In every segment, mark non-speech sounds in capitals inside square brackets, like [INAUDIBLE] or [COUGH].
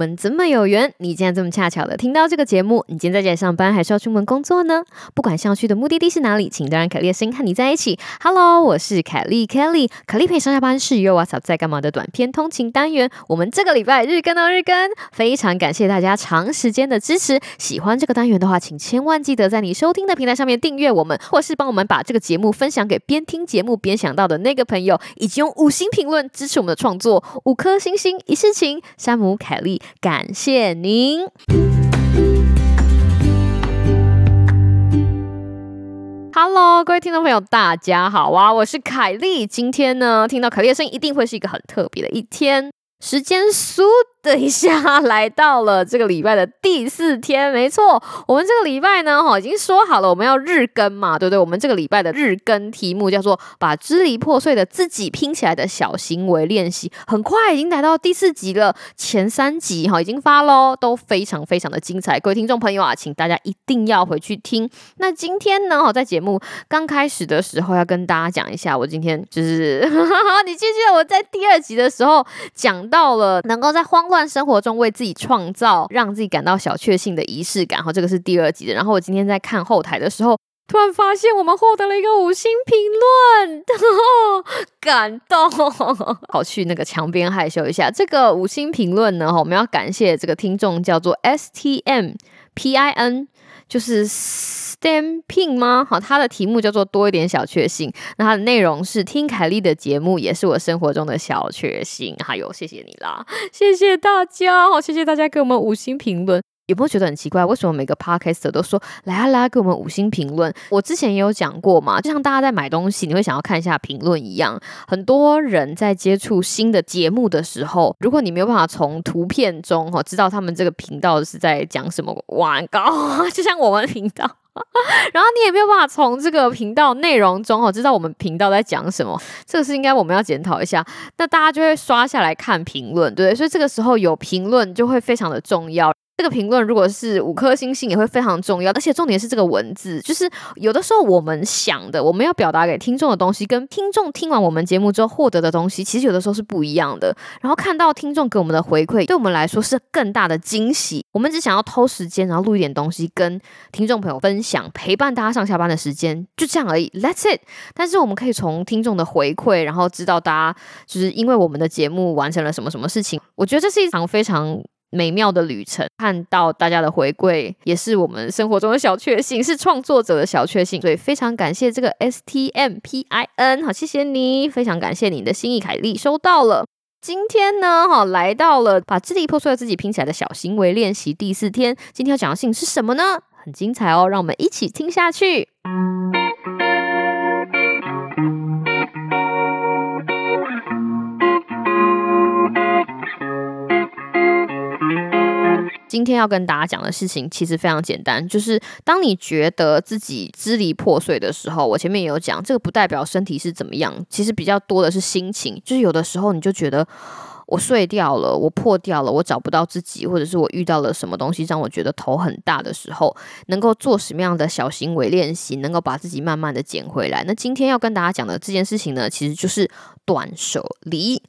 我们怎么有缘？你竟然这么恰巧的听到这个节目？你今天在家里上班，还是要出门工作呢？不管想去的目的地是哪里，请都让凯莉的声音和你在一起。Hello，我是凯莉 Kelly，凯莉陪上下班是 y o WhatsApp 在干嘛的短片通勤单元。我们这个礼拜日更哦，日更，非常感谢大家长时间的支持。喜欢这个单元的话，请千万记得在你收听的平台上面订阅我们，或是帮我们把这个节目分享给边听节目边想到的那个朋友，以及用五星评论支持我们的创作，五颗星星一世情。山姆凯莉，感谢您。Hello，各位听众朋友，大家好啊！我是凯莉。今天呢，听到凯莉的声音，一定会是一个很特别的一天。时间嗖的一下来到了这个礼拜的第四天，没错，我们这个礼拜呢，哈，已经说好了我们要日更嘛，对不对？我们这个礼拜的日更题目叫做“把支离破碎的自己拼起来的小行为练习”，很快已经来到第四集了，前三集哈已经发喽，都非常非常的精彩，各位听众朋友啊，请大家一定要回去听。那今天呢，哈，在节目刚开始的时候要跟大家讲一下，我今天就是，你记不记得我在第二集的时候讲到了，能够在慌。乱生活中为自己创造让自己感到小确幸的仪式感，哈，这个是第二集的。然后我今天在看后台的时候，突然发现我们获得了一个五星评论，[LAUGHS] 哦感动。[LAUGHS] 好，去那个墙边害羞一下。这个五星评论呢，我们要感谢这个听众叫做 S T M P I N。就是 stamping 吗？好，它的题目叫做多一点小确幸。那它的内容是听凯莉的节目，也是我生活中的小确幸。还有，谢谢你啦，谢谢大家，好，谢谢大家给我们五星评论。有没有觉得很奇怪？为什么每个 podcaster 都说来啊来啊，给我们五星评论？我之前也有讲过嘛，就像大家在买东西，你会想要看一下评论一样。很多人在接触新的节目的时候，如果你没有办法从图片中哈知道他们这个频道是在讲什么玩高，[LAUGHS] 就像我们频道，[LAUGHS] 然后你也没有办法从这个频道内容中哦知道我们频道在讲什么，这个是应该我们要检讨一下。那大家就会刷下来看评论，对，所以这个时候有评论就会非常的重要。这个评论如果是五颗星星也会非常重要，而且重点是这个文字，就是有的时候我们想的，我们要表达给听众的东西，跟听众听完我们节目之后获得的东西，其实有的时候是不一样的。然后看到听众给我们的回馈，对我们来说是更大的惊喜。我们只想要偷时间，然后录一点东西跟听众朋友分享，陪伴大家上下班的时间，就这样而已。That's it。但是我们可以从听众的回馈，然后知道大家就是因为我们的节目完成了什么什么事情。我觉得这是一场非常。美妙的旅程，看到大家的回馈，也是我们生活中的小确幸，是创作者的小确幸。所以非常感谢这个 S T M P I N，好，谢谢你，非常感谢你的心意，凯莉收到了。今天呢，哈，来到了把支离破碎的自己拼起来的小行为练习第四天。今天要讲的事情是什么呢？很精彩哦，让我们一起听下去。今天要跟大家讲的事情其实非常简单，就是当你觉得自己支离破碎的时候，我前面也有讲，这个不代表身体是怎么样，其实比较多的是心情。就是有的时候你就觉得我碎掉了，我破掉了，我找不到自己，或者是我遇到了什么东西让我觉得头很大的时候，能够做什么样的小行为练习，能够把自己慢慢的捡回来。那今天要跟大家讲的这件事情呢，其实就是断舍离。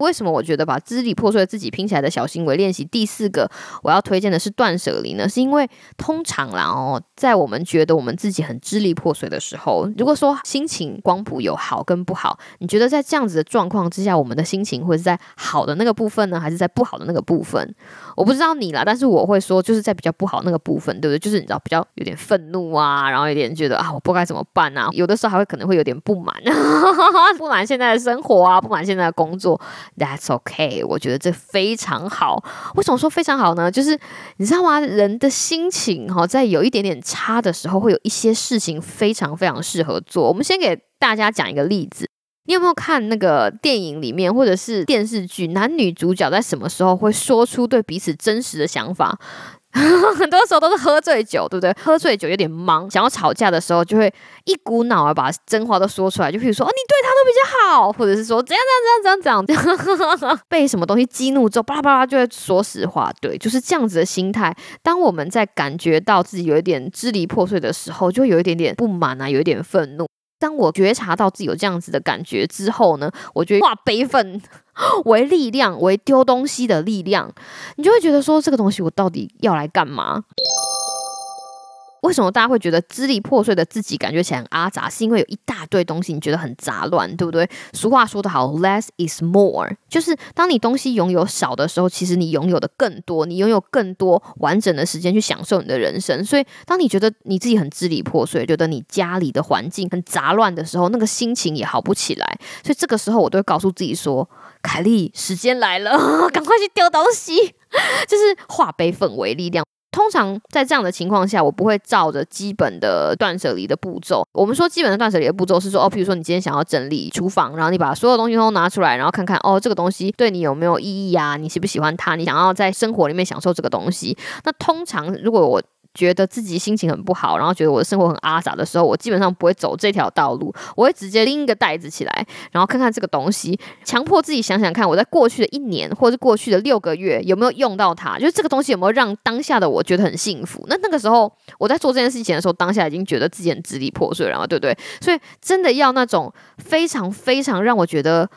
为什么我觉得把支离破碎自己拼起来的小行为练习第四个我要推荐的是断舍离呢？是因为通常啦哦，在我们觉得我们自己很支离破碎的时候，如果说心情光谱有好跟不好，你觉得在这样子的状况之下，我们的心情会是在好的那个部分呢，还是在不好的那个部分？我不知道你啦，但是我会说，就是在比较不好那个部分，对不对？就是你知道比较有点愤怒啊，然后有点觉得啊，我不该怎么办啊，有的时候还会可能会有点不满，[LAUGHS] 不满现在的生活啊，不满现在的工作。That's okay，我觉得这非常好。为什么说非常好呢？就是你知道吗？人的心情哈，在有一点点差的时候，会有一些事情非常非常适合做。我们先给大家讲一个例子。你有没有看那个电影里面，或者是电视剧，男女主角在什么时候会说出对彼此真实的想法？[LAUGHS] 很多时候都是喝醉酒，对不对？喝醉酒有点忙，想要吵架的时候，就会一股脑儿把真话都说出来。就比如说，哦，你对他都比较好，或者是说怎样怎样怎样怎样怎样，[LAUGHS] 被什么东西激怒之后，巴拉巴拉就会说实话。对，就是这样子的心态。当我们在感觉到自己有一点支离破碎的时候，就会有一点点不满啊，有一点愤怒。当我觉察到自己有这样子的感觉之后呢，我觉得化悲愤 [LAUGHS] 为力量，为丢东西的力量，你就会觉得说，这个东西我到底要来干嘛？为什么大家会觉得支离破碎的自己感觉起来很阿杂？是因为有一大堆东西，你觉得很杂乱，对不对？俗话说得好，less is more，就是当你东西拥有少的时候，其实你拥有的更多，你拥有更多完整的时间去享受你的人生。所以，当你觉得你自己很支离破碎，觉得你家里的环境很杂乱的时候，那个心情也好不起来。所以，这个时候我都会告诉自己说：“凯莉，时间来了，[LAUGHS] 赶快去丢东西，[LAUGHS] 就是化悲愤为力量。”通常在这样的情况下，我不会照着基本的断舍离的步骤。我们说基本的断舍离的步骤是说，哦，比如说你今天想要整理厨房，然后你把所有东西都拿出来，然后看看，哦，这个东西对你有没有意义啊？你喜不喜欢它？你想要在生活里面享受这个东西？那通常如果我觉得自己心情很不好，然后觉得我的生活很阿杂的时候，我基本上不会走这条道路，我会直接拎一个袋子起来，然后看看这个东西，强迫自己想想看，我在过去的一年或者过去的六个月有没有用到它，就是这个东西有没有让当下的我觉得很幸福。那那个时候我在做这件事情的时候，当下已经觉得自己很支离破碎了，对不对？所以真的要那种非常非常让我觉得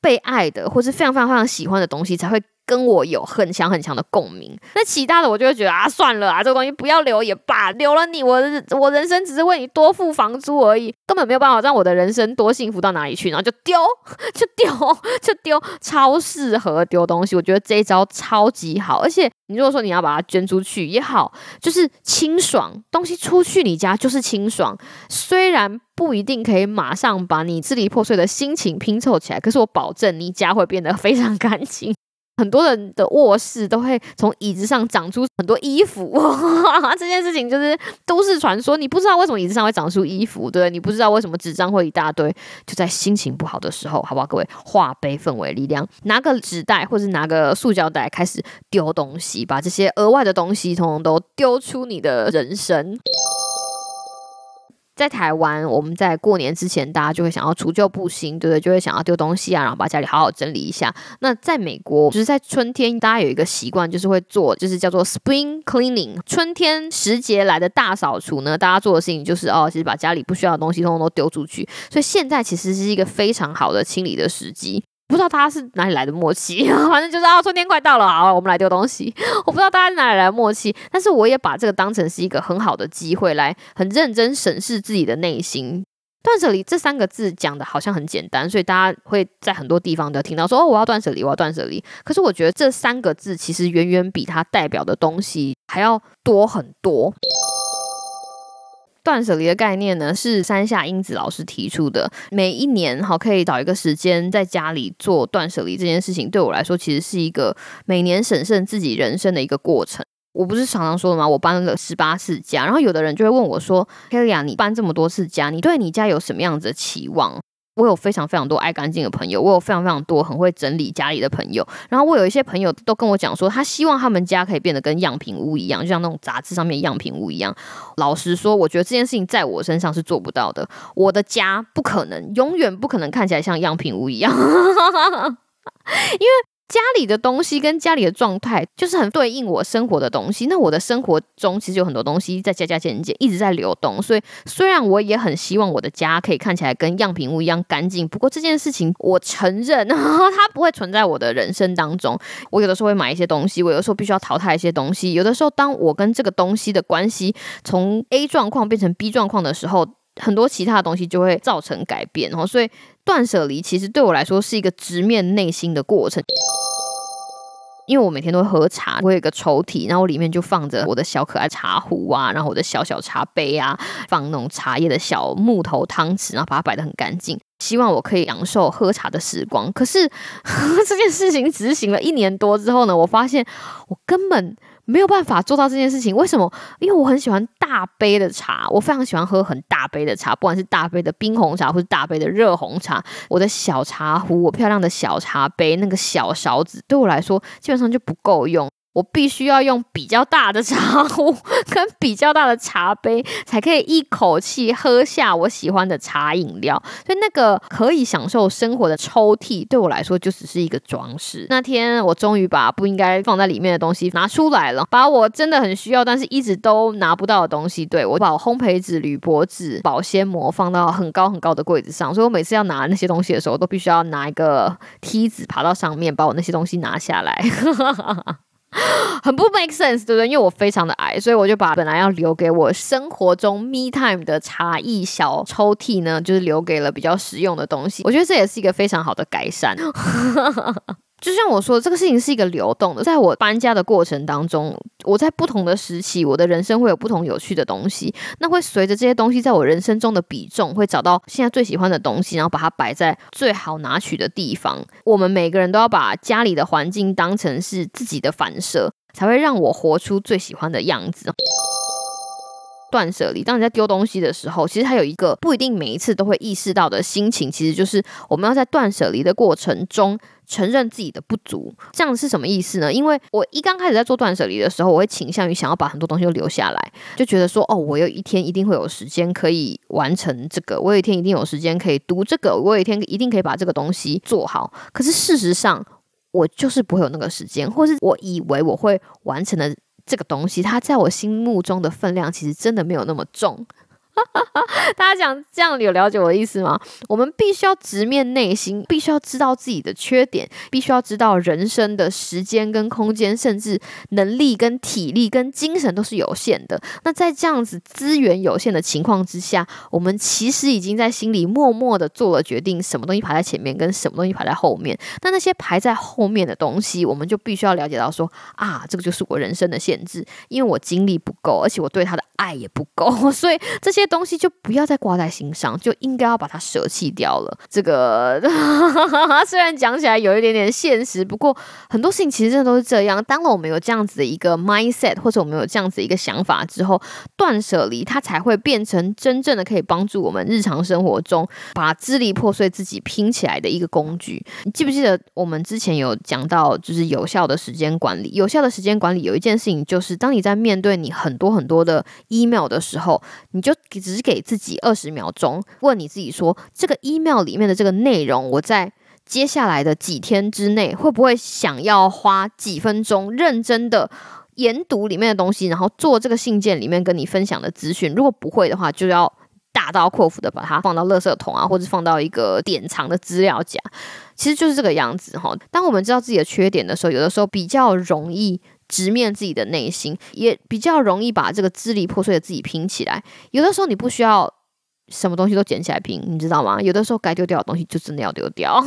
被爱的，或是非常非常非常喜欢的东西才会。跟我有很强很强的共鸣，那其他的我就会觉得啊，算了啊，这个东西不要留也罢，留了你，我我人生只是为你多付房租而已，根本没有办法让我的人生多幸福到哪里去，然后就丢 [LAUGHS] 就丢就丢，超适合丢东西，我觉得这一招超级好，而且你如果说你要把它捐出去也好，就是清爽，东西出去你家就是清爽，虽然不一定可以马上把你支离破碎的心情拼凑起来，可是我保证你家会变得非常干净。很多人的卧室都会从椅子上长出很多衣服，[LAUGHS] 这件事情就是都市传说。你不知道为什么椅子上会长出衣服，对你不知道为什么纸张会一大堆。就在心情不好的时候，好不好？各位，化悲愤为力量，拿个纸袋或者拿个塑胶袋，开始丢东西，把这些额外的东西统统都丢出你的人生。在台湾，我们在过年之前，大家就会想要除旧布新，对不对？就会想要丢东西啊，然后把家里好好整理一下。那在美国，就是在春天，大家有一个习惯，就是会做，就是叫做 Spring Cleaning，春天时节来的大扫除呢。大家做的事情就是哦，其实把家里不需要的东西通通都丢出去。所以现在其实是一个非常好的清理的时机。不知道大家是哪里来的默契，[LAUGHS] 反正就是啊，春天快到了，好，我们来丢东西。[LAUGHS] 我不知道大家是哪里来的默契，但是我也把这个当成是一个很好的机会，来很认真审视自己的内心。断舍离这三个字讲的好像很简单，所以大家会在很多地方都听到说哦，我要断舍离，我要断舍离。可是我觉得这三个字其实远远比它代表的东西还要多很多。断舍离的概念呢，是山下英子老师提出的。每一年好，可以找一个时间在家里做断舍离这件事情，对我来说其实是一个每年审慎自己人生的一个过程。我不是常常说的吗？我搬了十八次家，然后有的人就会问我说：“Kelly 啊你搬这么多次家，你对你家有什么样子的期望？”我有非常非常多爱干净的朋友，我有非常非常多很会整理家里的朋友。然后我有一些朋友都跟我讲说，他希望他们家可以变得跟样品屋一样，就像那种杂志上面样品屋一样。老实说，我觉得这件事情在我身上是做不到的。我的家不可能，永远不可能看起来像样品屋一样，因为。家里的东西跟家里的状态，就是很对应我生活的东西。那我的生活中其实有很多东西在加加减减，一直在流动。所以虽然我也很希望我的家可以看起来跟样品屋一样干净，不过这件事情我承认 [LAUGHS] 它不会存在我的人生当中。我有的时候会买一些东西，我有的时候必须要淘汰一些东西。有的时候，当我跟这个东西的关系从 A 状况变成 B 状况的时候，很多其他的东西就会造成改变。然后，所以断舍离其实对我来说是一个直面内心的过程。因为我每天都会喝茶，我有一个抽屉，然后里面就放着我的小可爱茶壶啊，然后我的小小茶杯啊，放那种茶叶的小木头汤匙，然后把它摆得很干净，希望我可以享受喝茶的时光。可是 [LAUGHS] 这件事情执行了一年多之后呢，我发现我根本。没有办法做到这件事情，为什么？因为我很喜欢大杯的茶，我非常喜欢喝很大杯的茶，不管是大杯的冰红茶或是大杯的热红茶。我的小茶壶，我漂亮的小茶杯，那个小勺子，对我来说基本上就不够用。我必须要用比较大的茶壶 [LAUGHS] 跟比较大的茶杯，才可以一口气喝下我喜欢的茶饮料。所以那个可以享受生活的抽屉，对我来说就只是一个装饰。那天我终于把不应该放在里面的东西拿出来了，把我真的很需要，但是一直都拿不到的东西，对我把烘焙纸、铝箔纸、保鲜膜放到很高很高的柜子上。所以我每次要拿那些东西的时候，都必须要拿一个梯子爬到上面，把我那些东西拿下来。[LAUGHS] [LAUGHS] 很不 make sense，对不对？因为我非常的矮，所以我就把本来要留给我生活中 me time 的茶艺小抽屉呢，就是留给了比较实用的东西。我觉得这也是一个非常好的改善。就像我说，这个事情是一个流动的。在我搬家的过程当中，我在不同的时期，我的人生会有不同有趣的东西。那会随着这些东西在我人生中的比重，会找到现在最喜欢的东西，然后把它摆在最好拿取的地方。我们每个人都要把家里的环境当成是自己的反射，才会让我活出最喜欢的样子。断舍离，当你在丢东西的时候，其实它有一个不一定每一次都会意识到的心情，其实就是我们要在断舍离的过程中承认自己的不足。这样是什么意思呢？因为我一刚开始在做断舍离的时候，我会倾向于想要把很多东西都留下来，就觉得说，哦，我有一天一定会有时间可以完成这个，我有一天一定有时间可以读这个，我有一天一定可以把这个东西做好。可是事实上，我就是不会有那个时间，或是我以为我会完成的。这个东西，它在我心目中的分量，其实真的没有那么重。[LAUGHS] 大家讲这样有了解我的意思吗？我们必须要直面内心，必须要知道自己的缺点，必须要知道人生的时间跟空间，甚至能力跟体力跟精神都是有限的。那在这样子资源有限的情况之下，我们其实已经在心里默默的做了决定，什么东西排在前面，跟什么东西排在后面。那那些排在后面的东西，我们就必须要了解到说啊，这个就是我人生的限制，因为我精力不够，而且我对他的爱也不够，[LAUGHS] 所以这些。东西就不要再挂在心上，就应该要把它舍弃掉了。这个 [LAUGHS] 虽然讲起来有一点点现实，不过很多事情其实真的都是这样。当了我们有这样子的一个 mindset，或者我们有这样子一个想法之后，断舍离它才会变成真正的可以帮助我们日常生活中把支离破碎自己拼起来的一个工具。你记不记得我们之前有讲到，就是有效的时间管理？有效的时间管理有一件事情，就是当你在面对你很多很多的 email 的时候，你就。只给自己二十秒钟，问你自己说：这个 email 里面的这个内容，我在接下来的几天之内，会不会想要花几分钟认真的研读里面的东西，然后做这个信件里面跟你分享的资讯？如果不会的话，就要大刀阔斧的把它放到垃圾桶啊，或者放到一个典藏的资料夹。其实就是这个样子哈。当我们知道自己的缺点的时候，有的时候比较容易。直面自己的内心，也比较容易把这个支离破碎的自己拼起来。有的时候你不需要什么东西都捡起来拼，你知道吗？有的时候该丢掉的东西就真的要丢掉。[LAUGHS]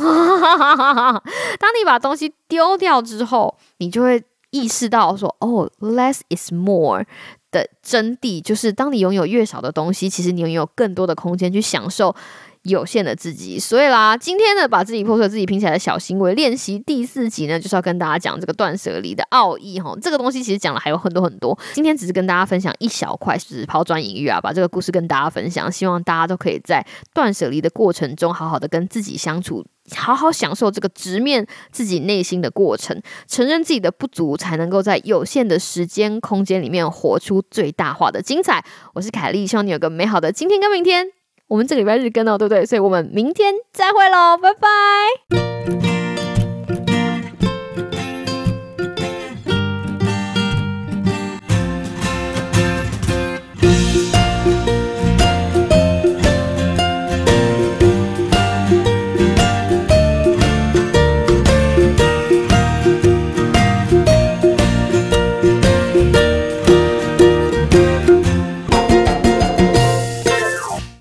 当你把东西丢掉之后，你就会意识到说：“哦，less is more” 的真谛，就是当你拥有越少的东西，其实你拥有更多的空间去享受。有限的自己，所以啦，今天呢，把自己破碎、自己拼起来的小行为练习第四集呢，就是要跟大家讲这个断舍离的奥义哈。这个东西其实讲了还有很多很多，今天只是跟大家分享一小块，是抛砖引玉啊，把这个故事跟大家分享。希望大家都可以在断舍离的过程中，好好的跟自己相处，好好享受这个直面自己内心的过程，承认自己的不足，才能够在有限的时间空间里面活出最大化的精彩。我是凯莉，希望你有个美好的今天跟明天。我们这礼拜日更哦，对不对？所以我们明天再会喽，拜拜。